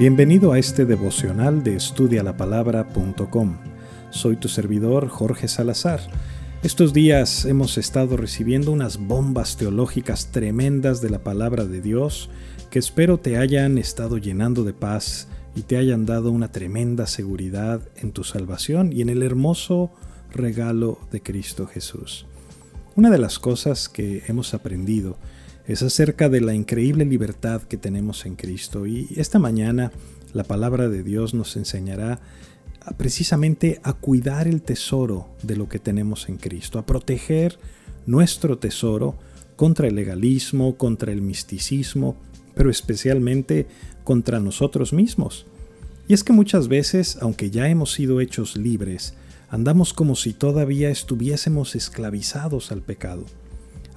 Bienvenido a este devocional de estudialapalabra.com. Soy tu servidor Jorge Salazar. Estos días hemos estado recibiendo unas bombas teológicas tremendas de la palabra de Dios que espero te hayan estado llenando de paz y te hayan dado una tremenda seguridad en tu salvación y en el hermoso regalo de Cristo Jesús. Una de las cosas que hemos aprendido es acerca de la increíble libertad que tenemos en Cristo. Y esta mañana la palabra de Dios nos enseñará precisamente a cuidar el tesoro de lo que tenemos en Cristo, a proteger nuestro tesoro contra el legalismo, contra el misticismo, pero especialmente contra nosotros mismos. Y es que muchas veces, aunque ya hemos sido hechos libres, andamos como si todavía estuviésemos esclavizados al pecado.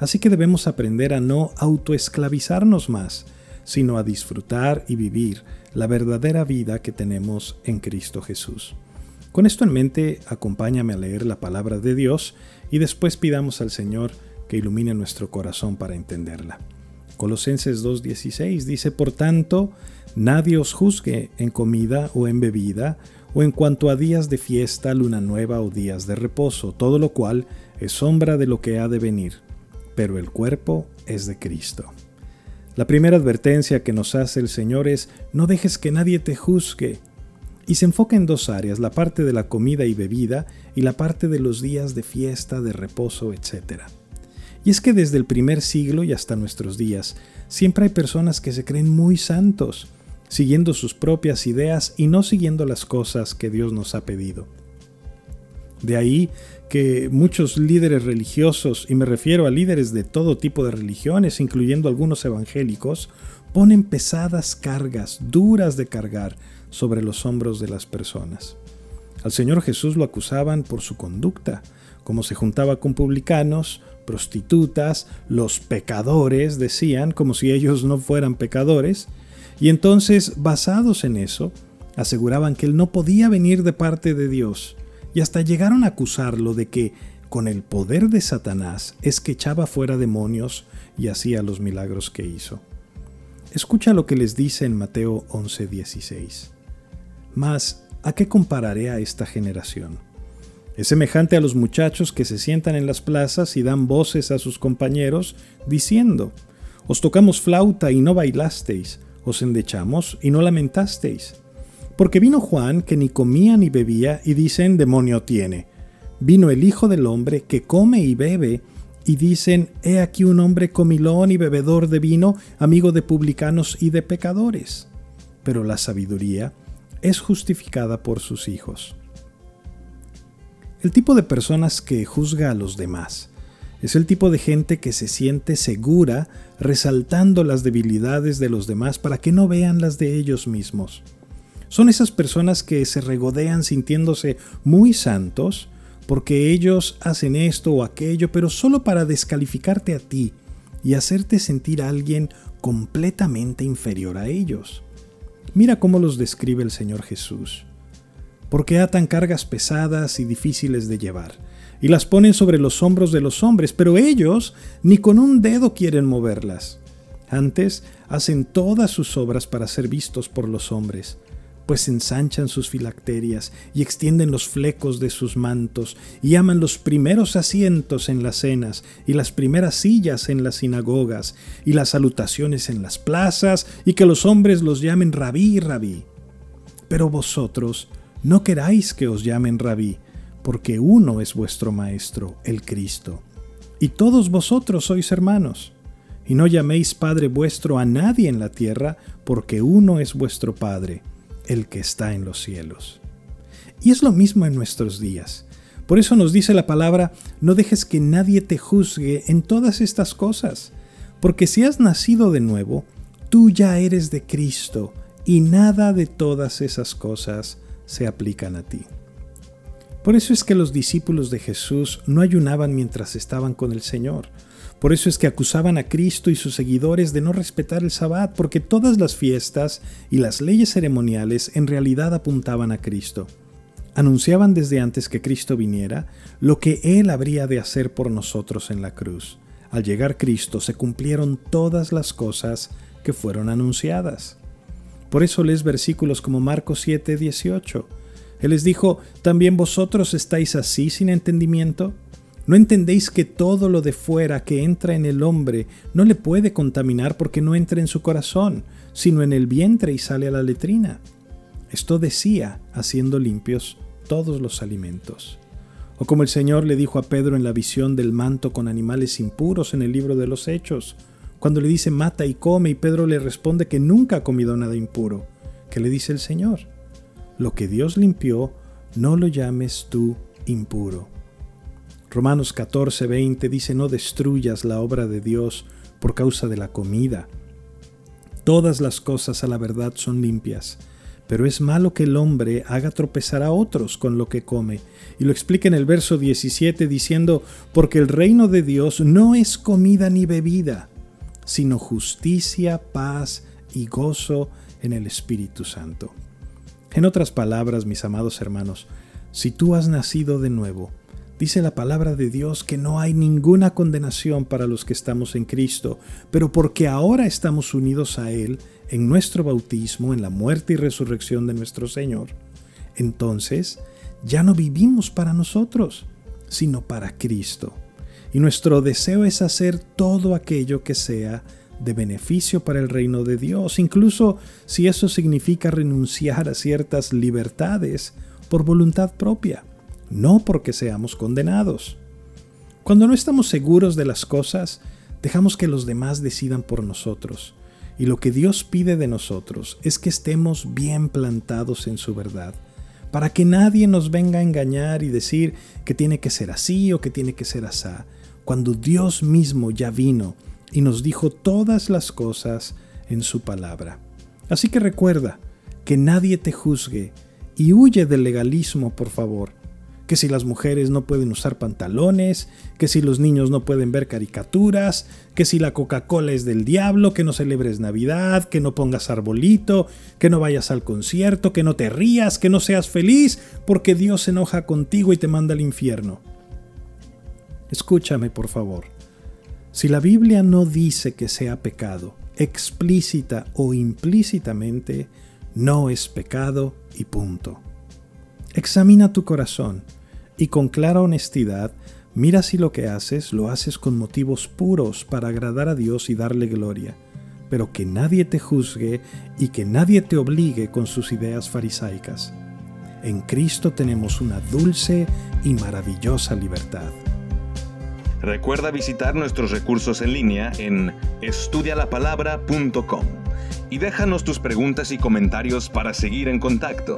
Así que debemos aprender a no autoesclavizarnos más, sino a disfrutar y vivir la verdadera vida que tenemos en Cristo Jesús. Con esto en mente, acompáñame a leer la palabra de Dios y después pidamos al Señor que ilumine nuestro corazón para entenderla. Colosenses 2.16 dice, Por tanto, nadie os juzgue en comida o en bebida, o en cuanto a días de fiesta, luna nueva o días de reposo, todo lo cual es sombra de lo que ha de venir pero el cuerpo es de Cristo. La primera advertencia que nos hace el Señor es, no dejes que nadie te juzgue. Y se enfoca en dos áreas, la parte de la comida y bebida y la parte de los días de fiesta, de reposo, etc. Y es que desde el primer siglo y hasta nuestros días, siempre hay personas que se creen muy santos, siguiendo sus propias ideas y no siguiendo las cosas que Dios nos ha pedido. De ahí que muchos líderes religiosos, y me refiero a líderes de todo tipo de religiones, incluyendo algunos evangélicos, ponen pesadas cargas, duras de cargar, sobre los hombros de las personas. Al Señor Jesús lo acusaban por su conducta, como se juntaba con publicanos, prostitutas, los pecadores, decían, como si ellos no fueran pecadores, y entonces, basados en eso, aseguraban que Él no podía venir de parte de Dios, y hasta llegaron a acusarlo de que con el poder de Satanás es que echaba fuera demonios y hacía los milagros que hizo. Escucha lo que les dice en Mateo 11:16. Mas, ¿a qué compararé a esta generación? Es semejante a los muchachos que se sientan en las plazas y dan voces a sus compañeros, diciendo, Os tocamos flauta y no bailasteis, os endechamos y no lamentasteis. Porque vino Juan que ni comía ni bebía y dicen demonio tiene. Vino el Hijo del Hombre que come y bebe y dicen he aquí un hombre comilón y bebedor de vino, amigo de publicanos y de pecadores. Pero la sabiduría es justificada por sus hijos. El tipo de personas que juzga a los demás es el tipo de gente que se siente segura resaltando las debilidades de los demás para que no vean las de ellos mismos. Son esas personas que se regodean sintiéndose muy santos porque ellos hacen esto o aquello, pero solo para descalificarte a ti y hacerte sentir a alguien completamente inferior a ellos. Mira cómo los describe el Señor Jesús. Porque atan cargas pesadas y difíciles de llevar, y las ponen sobre los hombros de los hombres, pero ellos ni con un dedo quieren moverlas. Antes hacen todas sus obras para ser vistos por los hombres pues ensanchan sus filacterias y extienden los flecos de sus mantos y aman los primeros asientos en las cenas y las primeras sillas en las sinagogas y las salutaciones en las plazas y que los hombres los llamen rabí, rabí. Pero vosotros no queráis que os llamen rabí, porque uno es vuestro Maestro, el Cristo. Y todos vosotros sois hermanos. Y no llaméis Padre vuestro a nadie en la tierra, porque uno es vuestro Padre el que está en los cielos. Y es lo mismo en nuestros días. Por eso nos dice la palabra, no dejes que nadie te juzgue en todas estas cosas, porque si has nacido de nuevo, tú ya eres de Cristo y nada de todas esas cosas se aplican a ti. Por eso es que los discípulos de Jesús no ayunaban mientras estaban con el Señor, por eso es que acusaban a Cristo y sus seguidores de no respetar el sabbat, porque todas las fiestas y las leyes ceremoniales en realidad apuntaban a Cristo. Anunciaban desde antes que Cristo viniera lo que Él habría de hacer por nosotros en la cruz. Al llegar Cristo se cumplieron todas las cosas que fueron anunciadas. Por eso lees versículos como Marcos 7, 18. Él les dijo, ¿también vosotros estáis así sin entendimiento? ¿No entendéis que todo lo de fuera que entra en el hombre no le puede contaminar porque no entra en su corazón, sino en el vientre y sale a la letrina? Esto decía, haciendo limpios todos los alimentos. O como el Señor le dijo a Pedro en la visión del manto con animales impuros en el libro de los Hechos, cuando le dice mata y come y Pedro le responde que nunca ha comido nada impuro. ¿Qué le dice el Señor? Lo que Dios limpió, no lo llames tú impuro. Romanos 14, 20 dice, no destruyas la obra de Dios por causa de la comida. Todas las cosas a la verdad son limpias, pero es malo que el hombre haga tropezar a otros con lo que come. Y lo explica en el verso 17 diciendo, porque el reino de Dios no es comida ni bebida, sino justicia, paz y gozo en el Espíritu Santo. En otras palabras, mis amados hermanos, si tú has nacido de nuevo, Dice la palabra de Dios que no hay ninguna condenación para los que estamos en Cristo, pero porque ahora estamos unidos a Él en nuestro bautismo, en la muerte y resurrección de nuestro Señor, entonces ya no vivimos para nosotros, sino para Cristo. Y nuestro deseo es hacer todo aquello que sea de beneficio para el reino de Dios, incluso si eso significa renunciar a ciertas libertades por voluntad propia no porque seamos condenados. Cuando no estamos seguros de las cosas, dejamos que los demás decidan por nosotros. Y lo que Dios pide de nosotros es que estemos bien plantados en su verdad, para que nadie nos venga a engañar y decir que tiene que ser así o que tiene que ser asá, cuando Dios mismo ya vino y nos dijo todas las cosas en su palabra. Así que recuerda que nadie te juzgue y huye del legalismo, por favor que si las mujeres no pueden usar pantalones, que si los niños no pueden ver caricaturas, que si la Coca-Cola es del diablo, que no celebres Navidad, que no pongas arbolito, que no vayas al concierto, que no te rías, que no seas feliz, porque Dios se enoja contigo y te manda al infierno. Escúchame, por favor. Si la Biblia no dice que sea pecado, explícita o implícitamente, no es pecado y punto. Examina tu corazón y con clara honestidad mira si lo que haces lo haces con motivos puros para agradar a Dios y darle gloria, pero que nadie te juzgue y que nadie te obligue con sus ideas farisaicas. En Cristo tenemos una dulce y maravillosa libertad. Recuerda visitar nuestros recursos en línea en estudialapalabra.com y déjanos tus preguntas y comentarios para seguir en contacto.